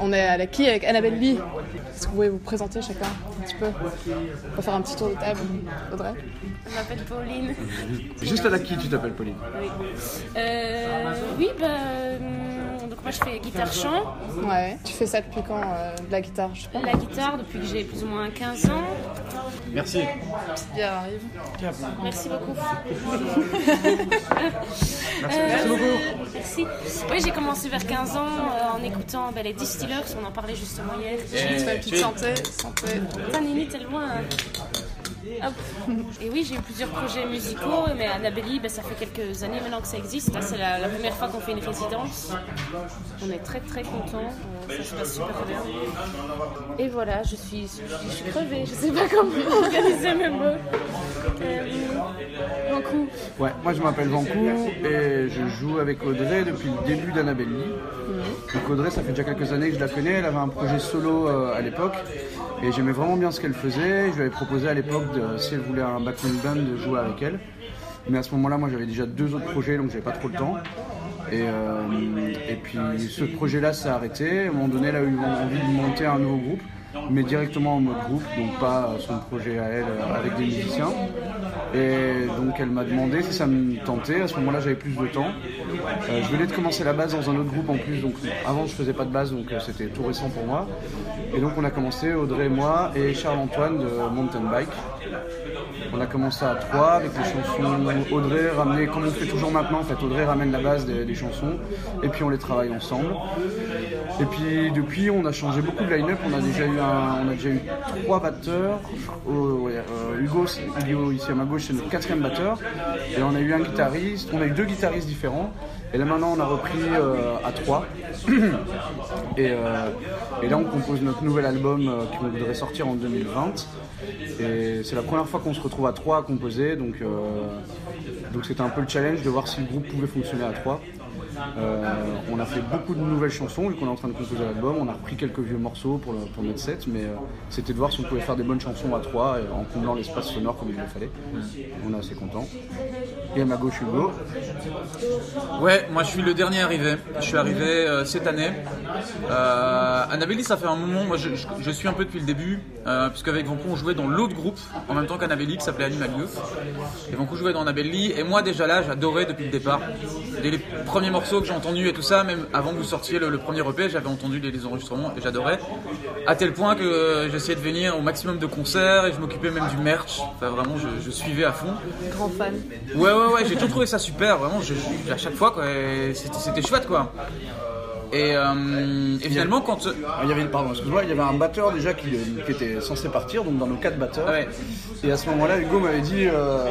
On est à la quille avec Annabelle Lee. Est-ce que vous pouvez vous présenter chacun un petit peu On va faire un petit tour de table. Audrey Je m'appelle Pauline. Juste à la qui tu t'appelles Pauline Oui, euh, oui bah, hum, donc moi je fais guitare-chant. Ouais. Tu fais ça depuis quand euh, De la guitare, je sais pas. La guitare depuis que j'ai plus ou moins 15 ans. Merci. Bière arrive. Merci beaucoup. Merci, Euh, merci beaucoup. Merci. Oui, j'ai commencé vers 15 ans euh, en écoutant bah, les Distillers, on en parlait justement hier. Tu fais une petite santé. santé. Putain, Nini, tellement. euh, Hop. Et oui, j'ai eu plusieurs projets musicaux, mais à Nabelli, bah, ça fait quelques années maintenant que ça existe. Là, c'est la, la première fois qu'on fait une résidence. On est très très contents. Euh, Ça se passe super bien. Et voilà, je suis, je suis crevée. Je sais pas comment organiser mes mots. Euh, Vancouver. Ouais, moi je m'appelle Vancou et je joue avec Audrey depuis le début d'Annabelle Lee. Donc Audrey, ça fait déjà quelques années que je la connais. Elle avait un projet solo euh, à l'époque et j'aimais vraiment bien ce qu'elle faisait. Je lui avais proposé à l'époque, si elle voulait un backing band, de jouer avec elle. Mais à ce moment-là, moi j'avais déjà deux autres projets donc j'avais pas trop le temps. Et, euh, puis ce projet-là s'est arrêté. À un moment donné, elle a eu envie de monter un nouveau groupe, mais directement en mode groupe, donc pas son projet à elle euh, avec des musiciens. Et donc elle m'a demandé si ça me tentait. À ce moment-là, j'avais plus de temps. Euh, je venais de commencer la base dans un autre groupe en plus, donc avant je faisais pas de base, donc euh, c'était tout récent pour moi. Et donc on a commencé, Audrey moi, et Charles-Antoine de Mountain Bike. On a commencé à trois avec les chansons. Audrey ramenait, comme on fait toujours maintenant, en fait, Audrey ramène la base des, chansons et puis on les travaille ensemble. Et puis depuis, on a changé beaucoup de line-up. On a déjà eu, on a déjà eu trois batteurs. Oh, euh, Hugo, ici à ma gauche, c'est notre quatrième batteur. Et on a eu un guitariste. On a eu deux guitaristes différents. Et là maintenant, on a repris euh, à trois. Et, euh, et là, on compose notre nouvel album qui devrait sortir en 2020. C'est la première fois qu'on se retrouve à trois à composer, donc euh, donc c'était un peu le challenge de voir si le groupe pouvait fonctionner à trois. Euh, on a fait beaucoup de nouvelles chansons vu qu'on est en train de composer l'album. On a repris quelques vieux morceaux pour, le, pour mais euh, c'était de voir si on pouvait faire des bonnes chansons à trois et en comblant l'espace sonore comme il le fallait. On est assez content. Et à ma gauche Hugo. Ouais, moi je suis le dernier arrivé. Je suis arrivé euh, cette année. Euh, Annabelle, ça fait un moment. Moi je, suis un peu depuis le début, euh, puisque avec Vancouver on jouait dans l'autre groupe en même temps qu'Annabelle qui s'appelait Animal Youth. Et Vancouver jouait dans Annabelle Et moi déjà là, j'adorais depuis le départ. Que j'ai entendus et tout ça, même avant que vous sortiez le, le premier EP, j'avais entendu les, les enregistrements et j'adorais. À tel point que euh, j'essayais de venir au maximum de concerts et je m'occupais même du merch. Enfin vraiment, je, je suivais à fond. Grand fan. Ouais, ouais, ouais, j'ai toujours trouvé ça super, vraiment, je, je- à chaque fois, quoi, c'était chouette, quoi. Et, euh, et finalement, quand. Ah, Il y avait, pardon, excuse-moi, il y avait un batteur déjà qui, qui était censé partir, donc dans nos quatre batteurs. Ouais. Et à ce moment-là, Hugo m'avait dit euh,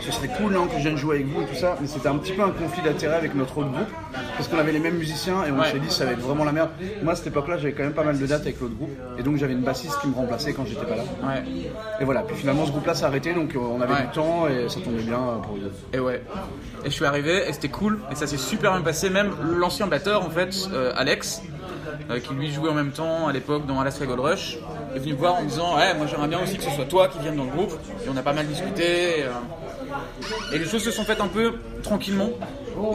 ce serait cool hein, que je vienne jouer avec vous et tout ça, mais c'était un petit peu un conflit d'intérêt avec notre autre groupe, parce qu'on avait les mêmes musiciens et on Ouais. s'est dit ça va être vraiment la merde. Moi à cette époque-là, j'avais quand même pas mal de dates avec l'autre groupe, et donc j'avais une bassiste qui me remplaçait quand j'étais pas là. Ouais, Et voilà, puis finalement ce groupe-là s'est arrêté, donc euh, on avait Ouais. du temps et ça tombait bien euh, pour Hugo. et ouais. Et je suis arrivé, et c'était cool, et ça s'est super bien passé, même l'ancien batteur, en fait, euh, Alex, euh, qui lui jouait en même temps à l'époque dans Alaska Gold Rush, est venu me voir en me disant Ouais, moi j'aimerais bien aussi que ce soit toi qui vienne dans le groupe. Et on a pas mal discuté. Et, euh, et les choses se sont faites un peu tranquillement.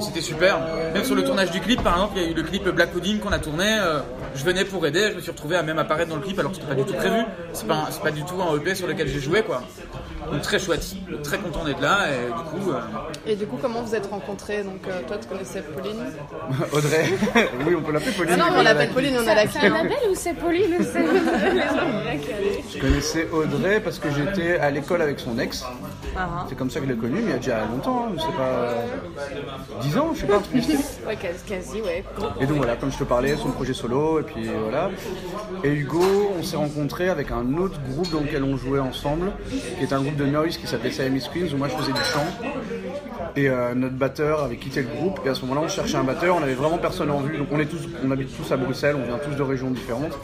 C'était super. Même sur le tournage du clip, par exemple, il y a eu le clip Black Pudding qu'on a tourné. je venais pour aider, je me suis retrouvé à même apparaître dans le clip alors que c'était pas du tout prévu. C'est pas du tout un EP sur lequel j'ai joué quoi. Donc très chouette, très content d'être là et du coup. euh, Et du coup, comment vous êtes rencontrés? Donc, euh, toi, tu connaissais Pauline? Audrey, oui, on peut l'appeler Pauline. Ah non, on l'appelle la- Pauline, on a la C'est ou c'est Pauline ou c'est autres Je connaissais Audrey parce que j'étais à l'école avec son ex. Ah, C'est comme ça que je l'ai connue, mais il y a déjà longtemps, hein, je sais pas. 10 ans, je sais pas. un truc du style. Ouais, quasi, ouais. Et donc voilà, comme je te parlais, son projet solo, et puis voilà. Et Hugo, on s'est rencontrés avec un autre groupe dans lequel on jouait ensemble, qui est un groupe de noise qui s'appelait Siamese Queens, où moi je faisais du chant. Et euh, notre batteur avait quitté le groupe, et à ce moment-là on cherchait un batteur, on avait vraiment personne en vue, donc on, est tous, on habite tous à Bruxelles, on vient tous de régions différentes.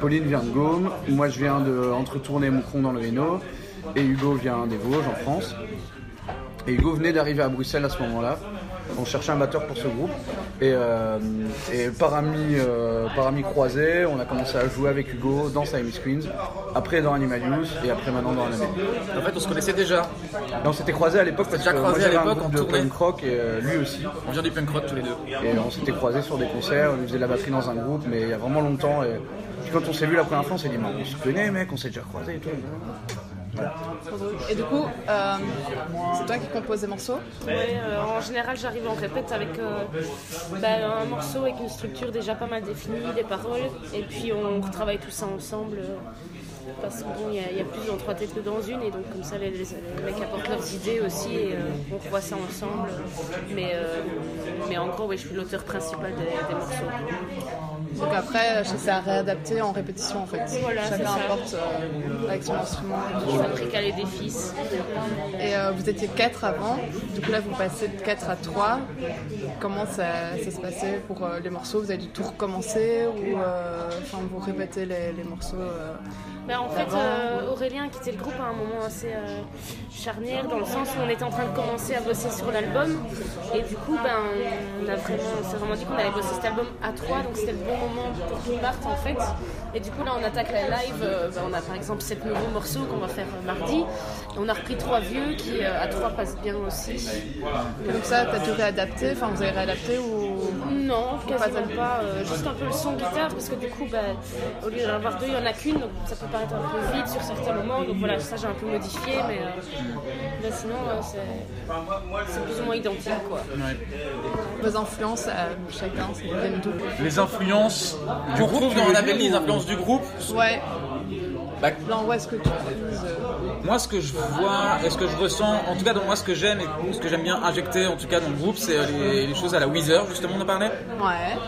Pauline vient de Gaume, moi je viens de entre Tournai et Moucron dans le Hainaut, et Hugo vient des Vosges en France. Et Hugo venait d'arriver à Bruxelles à ce moment-là. On cherchait un batteur pour ce groupe. Et, euh, et par amis, euh, par amis croisés, on a commencé à jouer avec Hugo dans Siamese Queens, après dans Animalius et après maintenant dans Annabelle. En fait, on se connaissait déjà. Et on s'était croisés à l'époque parce que déjà moi j'avais un groupe de punk rock et euh, lui aussi. On vient du punk rock tous les deux. Et on s'était croisés sur des concerts, on faisait de la batterie dans un groupe, mais il y a vraiment longtemps. Et puis quand on s'est vu la première fois, on s'est dit, on se connaît, mec, on s'est déjà croisés et tout. Et du coup, euh, c'est toi qui composes les morceaux Ouais, euh, en général, j'arrive en répète avec euh, bah, un morceau avec une structure déjà pas mal définie, des paroles, et puis on retravaille tout ça ensemble. parce que bon, il y, y a plus dans trois têtes que dans une, et donc comme ça, les, les- les mecs apportent leurs idées aussi, et euh, on revoit ça ensemble. Mais, euh, mais en gros, ouais, je suis l'auteur principal des, des morceaux. Donc après, c'est à réadapter en répétition en fait. Voilà, Chacun apporte euh, avec son instrument. Je fabrique les des fils. Et euh, vous étiez quatre avant, du coup là vous passez de 4 à 3. Comment ça, ça se passait pour euh, les morceaux? Vous avez dû tout recommencer ou euh, enfin, vous répétez les, les morceaux Ben, en fait, euh, Aurélien a quitté le groupe à un moment assez euh, charnière, dans le sens où on était en train de commencer à bosser sur l'album. Et du coup, ben, on, a vraiment, on s'est vraiment dit qu'on allait bosser cet album à trois, donc c'était le bon moment pour qu'il parte en fait. Et du coup, là, on attaque la live. euh, ben, on a par exemple sept nouveaux morceaux qu'on va faire mardi. Et on a repris trois vieux qui, à trois, passent bien aussi. Et donc ça, t'as dû réadapter, enfin vous avez réadapté ou... Non, quasiment pas. euh, juste un peu le son guitare, parce que du coup, bah, au lieu d'en avoir deux, il n'y en a qu'une, donc ça peut paraître un peu vide sur certains moments. Donc voilà, ça j'ai un peu modifié, mais, euh, sinon, euh, c'est c'est plus ou moins identique. Quoi. Vos influences à chacun, c'est viennent d'où Les influences du groupe, dans Annabelle, les influences du groupe. Ouais, Bah, non, où est-ce que tu euh, moi, ce que je vois et ce que je ressens, en tout cas, dans moi, ce que j'aime et ce que j'aime bien injecter, en tout cas, dans le groupe, c'est euh, les, les choses à la Weezer, justement, on en parlait. Ouais.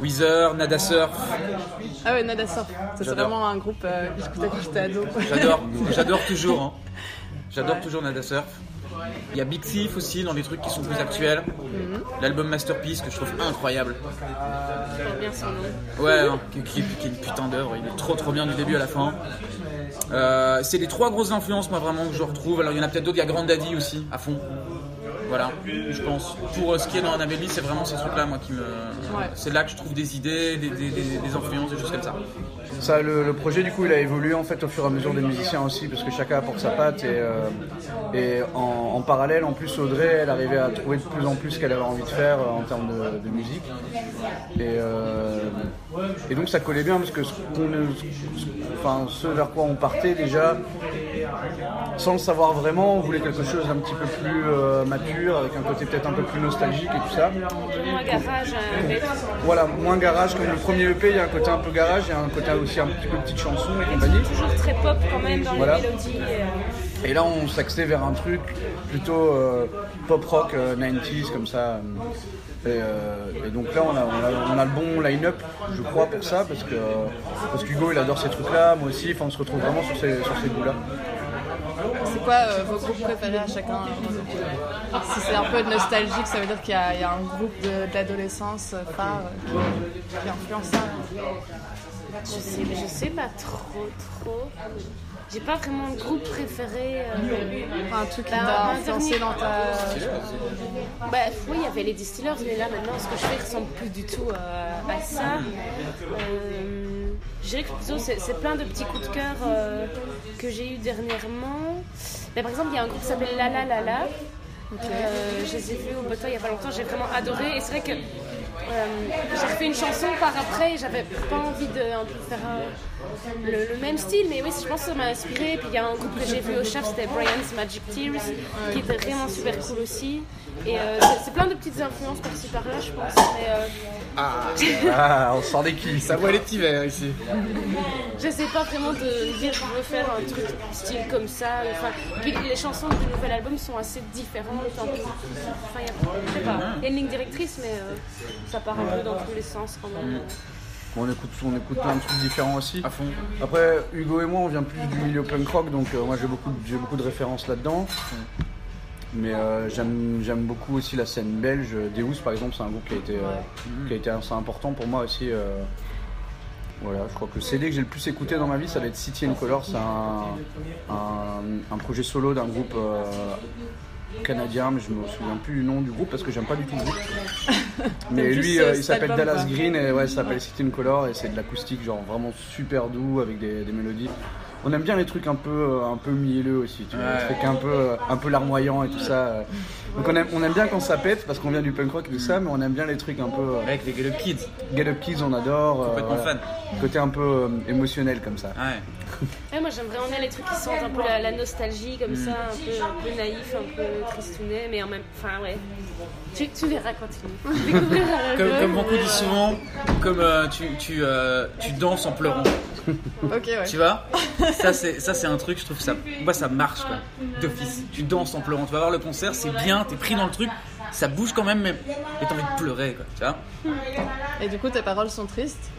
Weezer, Nada Surf, Ah ouais, Nada Surf. Ça, C'est vraiment un groupe euh, que j'écoutais quand j'étais ado. j'adore, j'adore toujours. hein. J'adore toujours Nada Surf. Il y a Big Thief aussi dans les trucs qui sont plus actuels. L'album Masterpiece que je trouve incroyable. Bien son nom. Ouais, hein, qui, qui- qui est une putain d'œuvre, il est trop trop bien du début à la fin. Euh, c'est les trois grosses influences, moi vraiment, que je retrouve. Alors il y en a peut-être d'autres, il y a Grand Daddy aussi, à fond. Voilà, je pense. Pour euh, ce qui est dans Annabelle, c'est vraiment ces trucs-là, moi, qui me. Ouais. C'est là que je trouve des idées, des, des- des- des influences, des choses comme ça. Ça, le, le projet, du coup, il a évolué en fait au fur et à mesure des musiciens aussi, parce que chacun apporte sa patte. Et, euh, et en, en parallèle, en plus, Audrey, elle arrivait à trouver de plus en plus ce qu'elle avait envie de faire euh, en termes de, de musique. Et, euh, et donc, ça collait bien, parce que ce, qu'on- ce- enfin, ce vers quoi on partait déjà, sans le savoir vraiment, on voulait quelque chose d'un petit peu plus euh, mature, avec un côté peut-être un peu plus nostalgique et tout ça. Moins garage, un bête. Voilà, moins garage, comme le premier EP, il y a un côté un peu garage, il y a un côté aussi un petit peu petite chanson et compagnie. Toujours très pop quand même dans Voilà. les mélodies. et, euh, Et là, on s'axait vers un truc plutôt euh, pop rock euh, 90s comme ça. Et, euh, et donc là, on a, on a- on a le bon line-up, je crois, pour ça, parce que parce qu'Hugo, il adore ces trucs-là, moi aussi. Enfin, on se retrouve vraiment sur ces, sur ces goûts-là. Quoi euh, vos groupes préférés à chacun euh, Si c'est un peu nostalgique, ça veut dire qu'il y, a un groupe l'adolescence euh, phare qui, influence ça. Je sais, je sais pas trop, trop. J'ai pas vraiment de groupe préféré. euh, Enfin, un truc qui Bah, t'a influencé dans ta. Bah oui, il y avait les distillers, mais là maintenant, ce que je fais ressemble plus du tout à, à ça. Euh, je dirais que plutôt c'est plein de petits coups de cœur euh, que j'ai eu dernièrement. Mais par exemple, il y a un groupe qui s'appelle La La La La. Euh, je les ai vus au Bota il y a pas longtemps, j'ai vraiment adoré. Et c'est vrai que euh, j'ai refait une chanson par après, j'avais pas envie de un peu faire un- le, même style, mais oui, je pense que ça m'a inspiré. Puis il y a un groupe que j'ai vu au chef, c'était Brian's Magic Tears, qui était vraiment super cool aussi. Et euh, c'est- plein de petites influences par-ci par-là, je pense. Euh, Ah, on sort des quilles. Ça voit les petits verts ici. j'essaie pas vraiment de dire je veux faire un truc style comme ça. Enfin, puis les chansons du nouvel album sont assez différentes. Enfin, il y a, je sais pas, il y a une ligne directrice, mais euh, ça part un peu dans tous les sens quand même. On, écoute, on écoute plein de trucs différents aussi. À fond. Après, Hugo et moi, on vient plus du milieu punk rock, donc euh, moi j'ai beaucoup, j'ai beaucoup de références là-dedans. Mais euh, j'aime beaucoup aussi la scène belge. Deus, par exemple, c'est un groupe qui a été, euh, qui a été assez important pour moi aussi. euh. voilà, je crois que le CD que j'ai le plus écouté dans ma vie, ça va être City and Color. C'est un, un, un projet solo d'un groupe euh, canadien, mais je me souviens plus du nom du groupe parce que j'aime pas du tout le groupe. mais lui, euh, il s'appelle Dallas. Green et ouais, ça s'appelle City in Color et c'est de l'acoustique genre vraiment super doux avec des, des mélodies. On aime bien les trucs un peu, euh, un peu mielleux aussi, tu vois, Ouais. les trucs un peu, euh, un peu larmoyants et tout ça. euh. Donc on aime, on aime bien quand ça pète parce qu'on vient du punk rock et tout ça, mais on aime bien les trucs un peu Avec les Get Up Kids. Get Up Kids, on adore. euh, Complètement voilà. fan. Côté un peu euh, émotionnel comme ça. Ouais. Ouais, moi j'aime vraiment bien les trucs qui sentent un peu la, la nostalgie comme ça, un peu, un peu naïf, un peu tristounet, mais en même Enfin, ouais. Tu, tu verras quand tu découvriras Comme, comme mais, dit souvent, comme euh, tu, tu, euh, tu danses en pleurant. Ok, ouais. Tu vois? Ça c'est ça c'est un truc, je trouve ça moi ça marche quoi. D'office. Tu danses en pleurant. Tu vas voir le concert, c'est bien, t'es pris dans le truc, ça bouge quand même mais t'as envie de pleurer quoi, tu vois Et du coup, tes paroles sont tristes?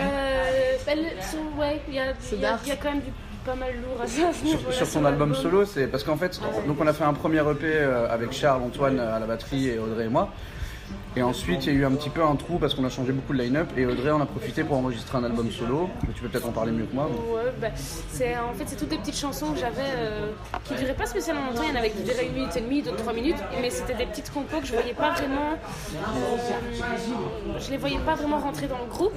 Euh, elles sont- ouais, il y a, C'est il y a- dark. il y a quand même du pas mal lourd à ça. Sur, sur son album solo, c'est parce qu'en fait, donc on a fait un premier EP euh, avec Charles, Antoine euh, à la batterie et Audrey et moi. Et ensuite, il y a eu un petit peu un trou parce qu'on a changé beaucoup de line-up et Audrey en a profité pour enregistrer un album solo. Tu peux peut-être en parler mieux que moi. mais- Ouais, bah, c'est en fait c'est toutes des petites chansons que j'avais euh, qui duraient pas spécialement longtemps. Il y en avait qui duraient une minute et demie, d'autres trois minutes, mais c'était des petites compos que je voyais pas vraiment. euh, je les voyais pas vraiment rentrer dans le groupe.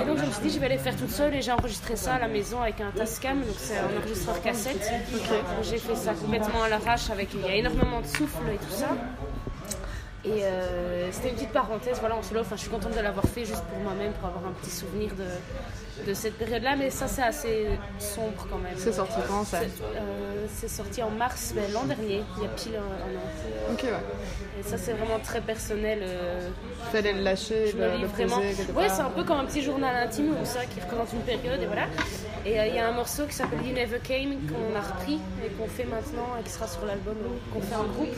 Et donc je me suis dit je vais les faire toute seule et j'ai enregistré ça à la maison avec un Tascam, donc c'est un enregistreur cassette. J'ai fait ça complètement à l'arrache avec il y a énormément de souffle et tout ça. Et euh, c'était une petite parenthèse, voilà, en solo. Enfin, je suis contente de l'avoir fait juste pour moi-même, pour avoir un petit souvenir de, de cette période-là. Mais ça, c'est assez sombre quand même. C'est sorti quand ça C'est euh, sorti en mars ben, l'an dernier, il y a pile un, an. Ok, ouais. Et ça, c'est vraiment très personnel. euh, Fallait le lâcher, je le, le vraiment. poser Ouais, c'est un peu comme un petit journal intime, où ça qui représente une période, et voilà. Et euh, il y a un morceau qui s'appelle You Never Came, qu'on a repris et qu'on fait maintenant, et qui sera sur l'album, qu'on fait en groupe.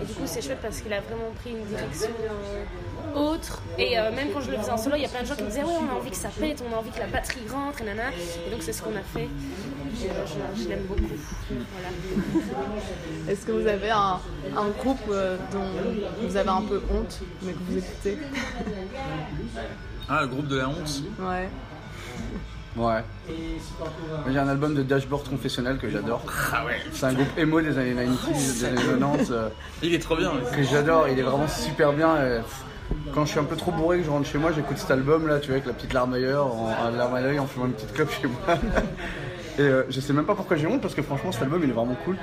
Et du coup, c'est chouette parce qu'il a vraiment pris une direction euh, autre. Et euh, même quand je le faisais en solo, il y a plein de gens qui me disaient Ouais, on a envie que ça pète, on a envie que la batterie rentre, et nana. Et donc, c'est ce qu'on a fait. Je je l'aime beaucoup. Voilà. Est-ce que vous avez un, un groupe dont vous avez un peu honte, mais que vous écoutez? Ah, le groupe de la honte. Ouais. Ouais. J'ai un album de Dashboard Confessionnel que j'adore. Ah ouais. C'est un groupe emo des années 90, des années 90 euh, Il est trop bien. que j'adore. Il est vraiment super bien. et, pff, quand je suis un peu trop bourré que je rentre chez moi, j'écoute cet album là, tu vois, avec la petite larme à l'œil, en, en larme à l'œil, en fumant une petite clope chez moi. Et euh, je sais même pas pourquoi j'ai honte parce que franchement cet album il est vraiment cool.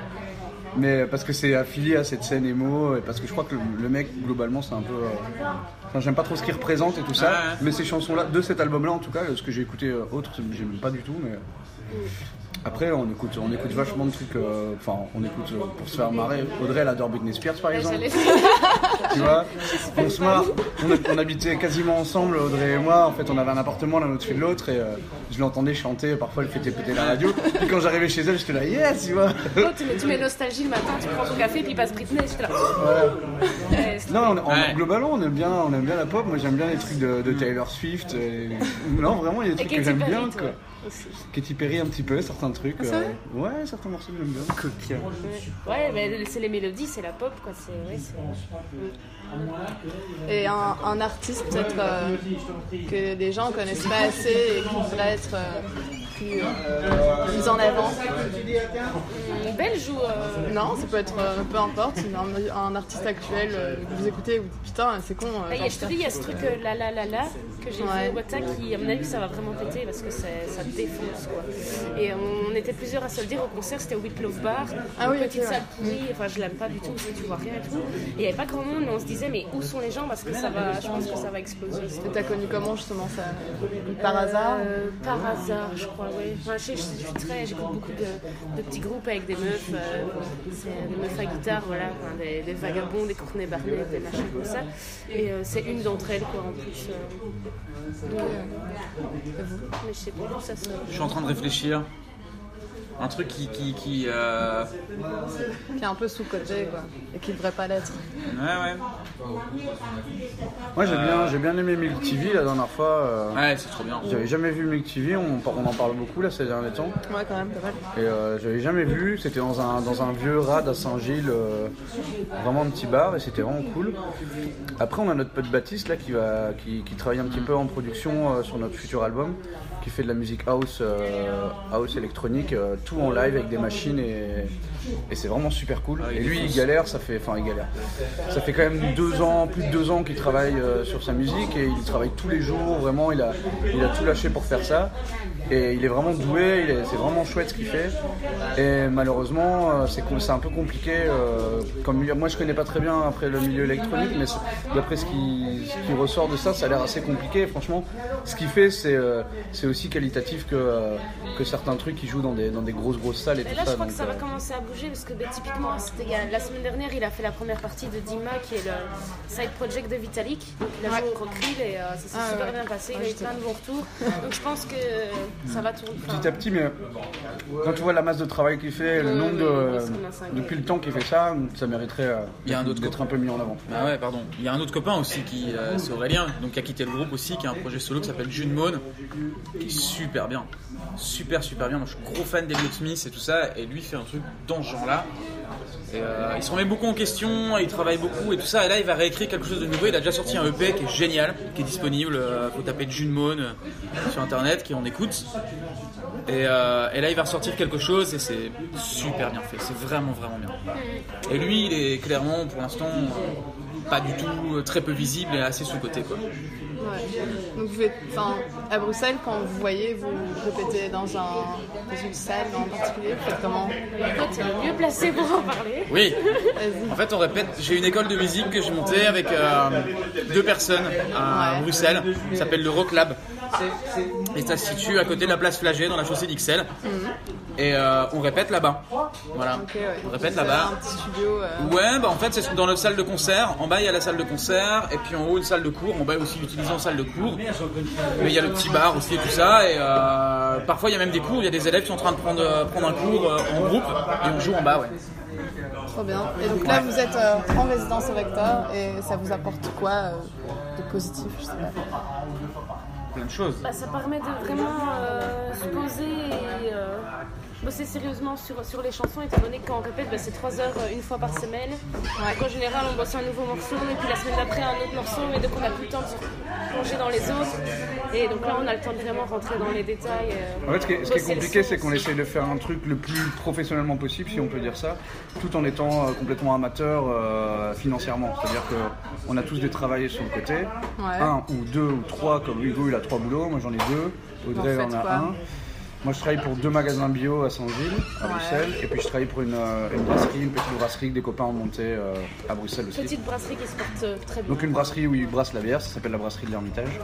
Mais parce que c'est affilié à cette scène emo et parce que je crois que le, le mec globalement c'est un peu. euh, Enfin j'aime pas trop ce qu'il représente et tout ça. Ouais. Mais ces chansons là, de cet album là en tout cas, ce que j'ai écouté euh, autre, j'aime pas du tout. Mais après on écoute, on écoute vachement de trucs. euh, Enfin on écoute euh, pour se faire marrer. Audrey elle adore Britney Spears par Et exemple. Tu vois On se marre. On, a- on habitait quasiment ensemble, Audrey et moi. En fait, on avait un appartement l'un au-dessus de l'autre et euh, je l'entendais chanter. Parfois, elle faisait péter la radio. Puis quand j'arrivais chez elle, j'étais là, yes, tu vois. Oh, tu, mets, tu mets nostalgie le matin, tu prends ton café, puis il passe Britney, j'étais là. Ouais, c'est- Non, on- en- Ouais. globalement, on aime bien, on aime bien la pop. Moi, j'aime bien les trucs de, de Taylor Swift. et- Non, vraiment, il y a des Et trucs que j'aime bien. toi, Quoi. Aussi. Katy Perry, un petit peu, certains trucs. c'est euh, ouais, certains morceaux que j'aime bien. Ouais, mais c'est les mélodies, c'est la pop, quoi. C'est, ouais, c'est... Et un, un artiste peut-être euh, que les gens connaissent pas assez et qui devrait être euh, plus euh, mis en avant. Hum, Belge ou... Non, ça peut être peu importe, un, un artiste actuel que vous écoutez vous dites putain c'est con. il y a- genre, je te dis, il y a ce truc la la la la que j'ai Ouais. vu au qui, à mon avis, ça va vraiment péter parce que ça défonce quoi. Et on était plusieurs à se le dire au concert, c'était au Whip Love Bar, Ah une oui, petite salle pourrie, enfin je l'aime pas du tout, tu vois rien et tout. Il n'y avait pas grand monde, mais on se disait, mais où sont les gens parce que ça va, je pense que ça va exploser. Et t'as connu comment justement ça Par hasard Euh, Par hasard, je crois, oui. Enfin, je, je- je suis très, j'écoute beaucoup de, de petits groupes avec des meufs, euh, c'est des meufs à guitare, voilà, enfin, des, des vagabonds, des courtenay barnets, des machins comme ça. Et euh, c'est une d'entre elles, quoi, en plus. euh. Donc, euh, mais je sais pas où ça sort. Je suis en train de réfléchir. Un truc qui. qui, qui euh, Qui est un peu sous-côté quoi et qui devrait pas l'être. Ouais, ouais. Moi, j'ai bien, j'ai bien aimé Milk TV la dernière fois. euh, Ouais, c'est trop bien. J'avais jamais vu Milk TV, on, on en parle beaucoup là ces derniers temps. Ouais quand même pas mal. Et euh, j'avais jamais vu, c'était dans un, dans un vieux rad à Saint-Gilles, euh, vraiment un petit bar et c'était vraiment cool. Après on a notre pote Baptiste là qui, va, qui, qui travaille un petit peu en production euh, sur notre futur album, qui fait de la musique house, euh, house électronique euh, tout en live avec des machines et, et c'est vraiment super cool. Ah, et lui, il galère, ça fait, enfin, il galère. Ça fait quand même deux ans, plus de deux ans qu'il travaille euh, sur sa musique et il travaille tous les jours. Vraiment, il a, il a tout lâché pour faire ça. Et il est vraiment doué, c'est vraiment chouette ce qu'il fait. Et malheureusement, c'est un peu compliqué. comme milieu- moi, je connais pas très bien après le milieu électronique, mais d'après ce qui, ce qui ressort de ça, ça a l'air assez compliqué. Franchement, ce qu'il fait, c'est c'est aussi qualitatif que, euh, que certains trucs qui jouent dans des, dans des grosses grosses salles et tout là, je ça. crois que ça va euh, commencer à bouger parce que ben, typiquement, a- la semaine dernière, il a fait la première partie de Dima qui est le side project de Vitalik. Donc, il a Ouais. joué au et euh, ça s'est Ah, super ouais. bien passé. Il Ouais, a eu plein de bons retours. Donc, je pense que ça va tourner. petit à petit, mais quand tu vois la masse de travail qu'il fait, le nombre de. depuis le temps qu'il fait ça, ça mériterait euh, Il y a un autre d'être un peu mis en avant. Ah ouais, pardon. Il y a un autre copain aussi qui, euh, c'est Aurélien, donc qui a quitté le groupe aussi, qui a un projet solo qui s'appelle June Moon, super bien, super super bien. Je suis gros fan d'Eliot Smith et tout ça, et lui fait un truc dans ce genre-là. Euh, il se remet beaucoup en question, il travaille beaucoup et tout ça. Et là, il va réécrire quelque chose de nouveau. Il a déjà sorti un EP qui est génial, qui est disponible. euh, faut taper June Moon euh, sur internet, qui en écoute. Et, euh, et là, il va ressortir quelque chose et c'est super bien fait. C'est vraiment, vraiment bien. Et lui, il est clairement, pour l'instant, pas du tout, très peu visible et assez sous-côté. quoi. Ouais. Donc vous enfin, à Bruxelles, quand vous voyez, vous répétez dans, un, dans une salle en particulier, vous faites comment? En fait, c'est le mieux placé pour en parler. Oui, en fait, on répète. J'ai une école de musique que j'ai montée avec euh, deux personnes à Ouais. Bruxelles. Ça s'appelle le Rock Lab. Et ça se situe à côté de la place Flagey, dans la chaussée d'Ixelles. Et euh, on répète là-bas. Voilà. Ouais. On répète là-bas. Un petit studio. euh, Ouais, bah en fait c'est dans notre salle de concert. En bas il y a la salle de concert et puis en haut une salle de cours. En bas aussi utilisé en salle de cours. Mais il y a le petit bar aussi et tout ça. Et euh, parfois il y a même des cours. Il y a des élèves qui sont en train de prendre, prendre un cours euh, en groupe et on joue en bas. Ouais. Trop bien. Et donc là, vous êtes euh, en résidence au Vector et ça vous apporte quoi euh, de positif Je sais pas. Plein de choses. Bah, ça permet de vraiment euh, se poser et euh, bosser sérieusement sur, sur les chansons, étant donné que quand on répète, bah, c'est 3 heures euh, une fois par semaine. Donc, en général, on bosse un nouveau morceau, et puis la semaine d'après, un autre morceau, et donc on n'a plus le temps de se plonger dans les autres. Et donc là, on a le temps de vraiment rentrer dans les détails. euh, En fait, ce qui est, ce qui est bosser le compliqué, c'est qu'on essaye de faire un truc le plus professionnellement possible, si on peut dire ça, tout en étant euh, complètement amateur euh, financièrement. C'est-à-dire qu'on a tous des travailleurs sur le côté, Ouais. un ou deux ou trois, comme Hugo, il a trois boulots, moi j'en ai deux, Audrey en en a quoi un. Moi, je travaille pour deux magasins bio à Saint-Gilles, à Ouais. Bruxelles, et puis je travaille pour une, euh, une brasserie, une petite brasserie que des copains ont montée euh, à Bruxelles aussi. Petite brasserie qui se porte euh, très bien. Donc une brasserie où ils brassent la bière, ça s'appelle la brasserie de l'Ermitage.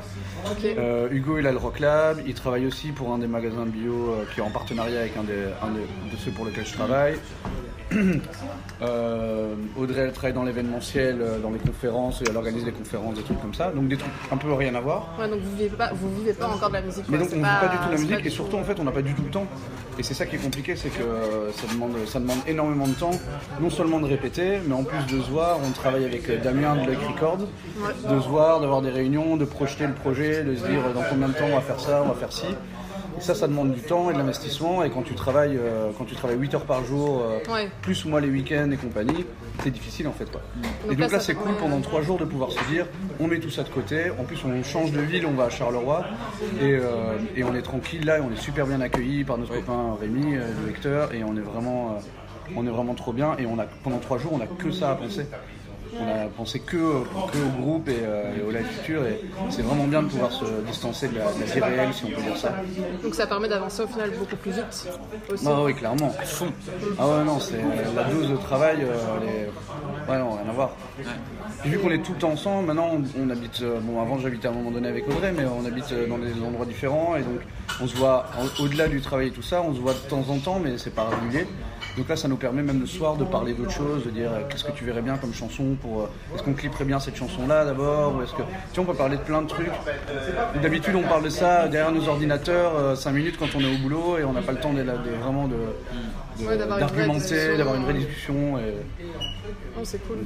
Euh, Hugo, il a le Rock Lab, il travaille aussi pour un des magasins bio euh, qui est en partenariat avec un, des, un des- de ceux pour lesquels je travaille. Euh, Audrey, elle travaille dans l'événementiel, euh, dans les conférences, et elle organise des conférences, des trucs comme ça. Donc des trucs un peu rien à voir. Ouais, donc vous vivez pas, vous vivez pas encore de la musique. Mais donc on ne fait pas du tout la musique et surtout tout- en fait on n'a pas du tout le temps. Et c'est ça qui est compliqué, c'est que euh, ça demande, ça demande énormément de temps, non seulement de répéter, mais en plus de se voir, on travaille avec Damien de Luck Records, de se voir, d'avoir des réunions, de projeter le projet, de se dire dans combien de temps on va faire ça, on va faire ci. Et ça, ça demande du temps et de l'investissement. Et quand tu travailles, euh, quand tu travailles 8 heures par jour, euh, Ouais. plus moi les week-ends et compagnie, c'est difficile en fait. Quoi. et Donc là, c'est cool pendant euh, 3 jours de pouvoir se dire, on met tout ça de côté. En plus, on change de ville, on va à Charleroi et, euh, et on est tranquille là. Et on est super bien accueilli par notre copain Rémi, le lecteur, et on est vraiment, euh, on est vraiment trop bien. Et on a pendant 3 jours, on a que ça à penser. On a pensé que, que au groupe et, euh, et au live future et c'est vraiment bien de pouvoir se distancer de la, de la vie réelle si on peut dire ça. Donc ça permet d'avancer au final beaucoup plus vite aussi. Ah oui, clairement. Ah ouais, non, c'est la dose de travail, euh, elle est- ouais, non, rien à voir. Et vu qu'on est tout le temps ensemble, maintenant on, on habite, euh, bon avant j'habitais à un moment donné avec Audrey, mais on habite euh, dans des endroits différents et donc on se voit au-delà du travail et tout ça, on se voit de temps en temps, mais c'est pas régulier. Donc là, ça nous permet même le soir de parler d'autres choses, de dire euh, qu'est-ce que tu verrais bien comme chanson pour. euh, est-ce qu'on clipperait bien cette chanson-là d'abord Ou est-ce que. Tu vois, on peut parler de plein de trucs. D'habitude, on parle de ça derrière nos ordinateurs, 5 minutes quand on est au boulot et on n'a pas le temps de, de- vraiment de. d'argumenter, discussion. d'avoir une vraie discussion. Et... Oh, c'est cool.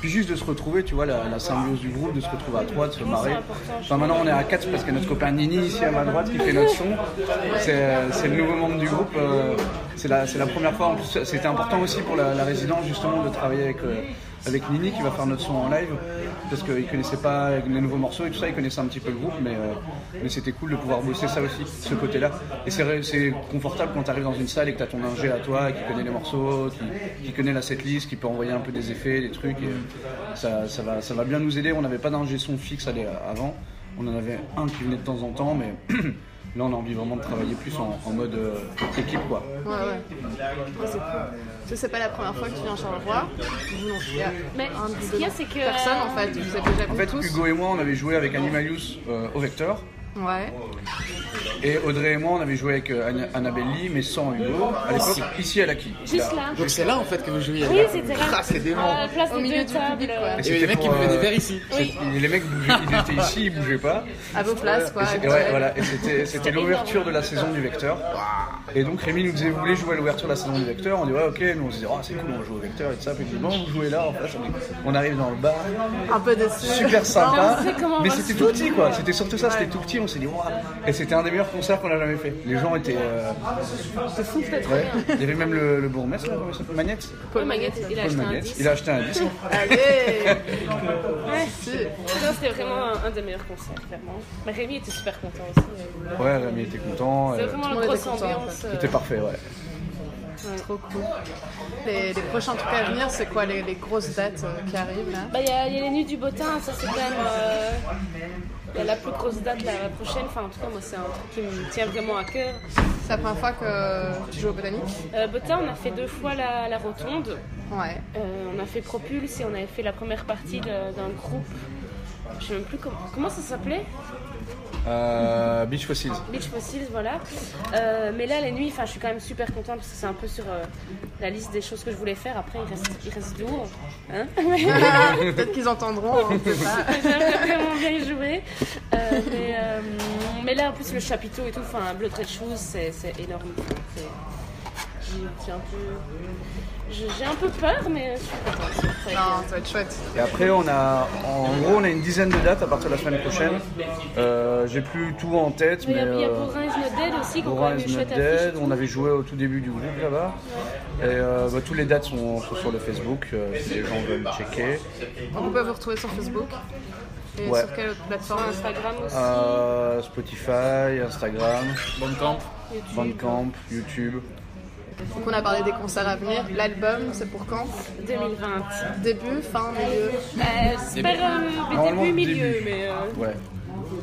Puis juste de se retrouver, tu vois, la, la symbiose du groupe, de se retrouver à trois, de se marrer. Enfin, maintenant on est à 4 parce qu'il y a notre copain Nini ici à ma droite qui fait notre son. C'est euh, c'est le nouveau membre du groupe. euh, C'est la, première fois. En plus, c'était important aussi pour la, résidence justement de travailler avec, euh, avec Nini qui va faire notre son en live parce qu'ils connaissaient pas les nouveaux morceaux et tout ça, ils connaissaient un petit peu le groupe, mais, euh, c'était cool de pouvoir bosser ça aussi, ce côté-là. Et c'est confortable quand tu arrives dans une salle et que tu as ton ingé à toi, qui connaît les morceaux, qui, connaît la setlist, qui peut envoyer un peu des effets, des trucs. Et ça, va, ça va bien nous aider. On n'avait pas d'ingé son fixe avant, on en avait un qui venait de temps en temps, mais là on a envie vraiment de travailler plus en, en mode euh, équipe quoi. Ouais, ouais. Ouais, c'est cool. Parce que c'est pas la première fois que tu viens à Charleroi. Non plus. Il y a Mais un, ce qu'il y a, c'est que- Personne en fait. Vous avez déjà En fait, tous. Hugo et moi, on avait joué avec Animalius euh, au Vecteur. Ouais. Et Audrey et moi, on avait joué avec euh, Anna- Annabelle Lee, mais sans Hugo. À l'époque, ici à l'Aki. Juste là. Donc c'est là en fait que vous jouiez. Oui, c'était là. Ah, c'est dément. La place Au des milieu deux du tables. public, euh, ouais. Et c'était des mecs qui pour, buvaient des euh, verres ici. Oui. Et les mecs bougeaient, ils étaient ici, ils bougeaient pas. À vos places, quoi. Et c'est- ouais, voilà. Et c'était, c'était l'ouverture de la saison du Vecteur. Et donc Rémi nous disait, vous voulez jouer à l'ouverture de la saison du Vecteur? On dit, ouais, ok. Nous on se dit, oh, c'est cool, on joue au Vecteur et tout ça. Puis il dit, bon, vous jouez là. En fait, on, arrive dans le bar. Un peu déçu. Super sympa. On sait comment on Mais va c'était se tout petit, quoi. C'était surtout ça, c'était tout petit. On s'est dit, waouh. Et c'était un des meilleurs concerts qu'on a jamais fait. Les gens étaient. euh, C'est fou, c'était bien. Il y avait même le, le bourgmestre, là, comment il s'appelle? Magnette? Paul il a Paul acheté un Magnette. disque. Il a acheté un disque. Allez. Non, C'était vraiment un, un des meilleurs concerts, clairement. Mais Rémi était super content aussi. euh. Ouais, Rémi était content. C'était euh, vraiment monde grosse ambiance. euh, C'était parfait, ouais. Trop cool. Les, les prochains trucs à venir, c'est quoi les, les grosses dates euh, qui arrivent là Bah, il y, a il y a les nuits du Bottin, ça c'est quand même. euh, y a la plus grosse date la, la prochaine. Enfin, en tout cas, moi, c'est un truc qui me tient vraiment à cœur. C'est la première fois que tu joues au Botanique Euh, Bottin, on a fait deux fois la, la rotonde. Ouais. Euh, on a fait Propulse et on avait fait la première partie d'un groupe. Je sais même plus comment, comment ça s'appelait? Euh, Beach Fossils. Beach Fossils, voilà. Euh, mais là, les nuits, enfin, je suis quand même super contente parce que c'est un peu sur euh, la liste des choses que je voulais faire. Après, il reste, il reste lourd. Hein Peut-être qu'ils entendront, pas. J'aimerais vraiment bien y jouer. Euh, mais, euh, mais là, en plus, le chapiteau et tout, enfin, Blood Red Shoes, c'est c'est énorme. J'ai un peu. J'ai j'ai un peu peur, mais je suis contente. Non, ça va être chouette. Et après, on a, en gros, on a une dizaine de dates à partir de la semaine prochaine. Euh, J'ai plus tout en tête, Il y mais a, il y a euh, Borin is Not Dead aussi, is une chouette Dead. On avait joué au tout début du groupe là-bas. Et euh, bah, tous les dates sont, sont sur le Facebook, euh, si les gens veulent checker. Donc on peut vous retrouver sur Facebook. Et Ouais. sur quelle autre plateforme Instagram aussi, Euh, Spotify, Instagram, Bandcamp. YouTube. Bandcamp, YouTube. Donc on a parlé des concerts à venir. L'album, c'est pour quand? 2020. Début, fin, milieu? Euh, J'espère euh, début, milieu, début. mais euh, Ouais.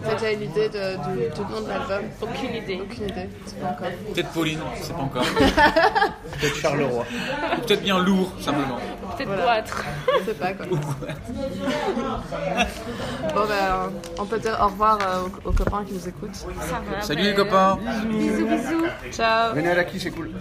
T'as déjà une idée de, du, nom de l'album? Aucune idée. Aucune idée, c'est pas encore. Peut-être Pauline, je sais pas encore. Peut-être Charleroi. Ou peut-être bien lourd, simplement. Peut-être Voilà. Boître. Je sais pas quoi. bon ben, on peut dire au revoir euh, aux, aux copains qui nous écoutent. Ça va. Salut ben, les copains Bisous, bisous. Ciao Venez à la qui, c'est cool.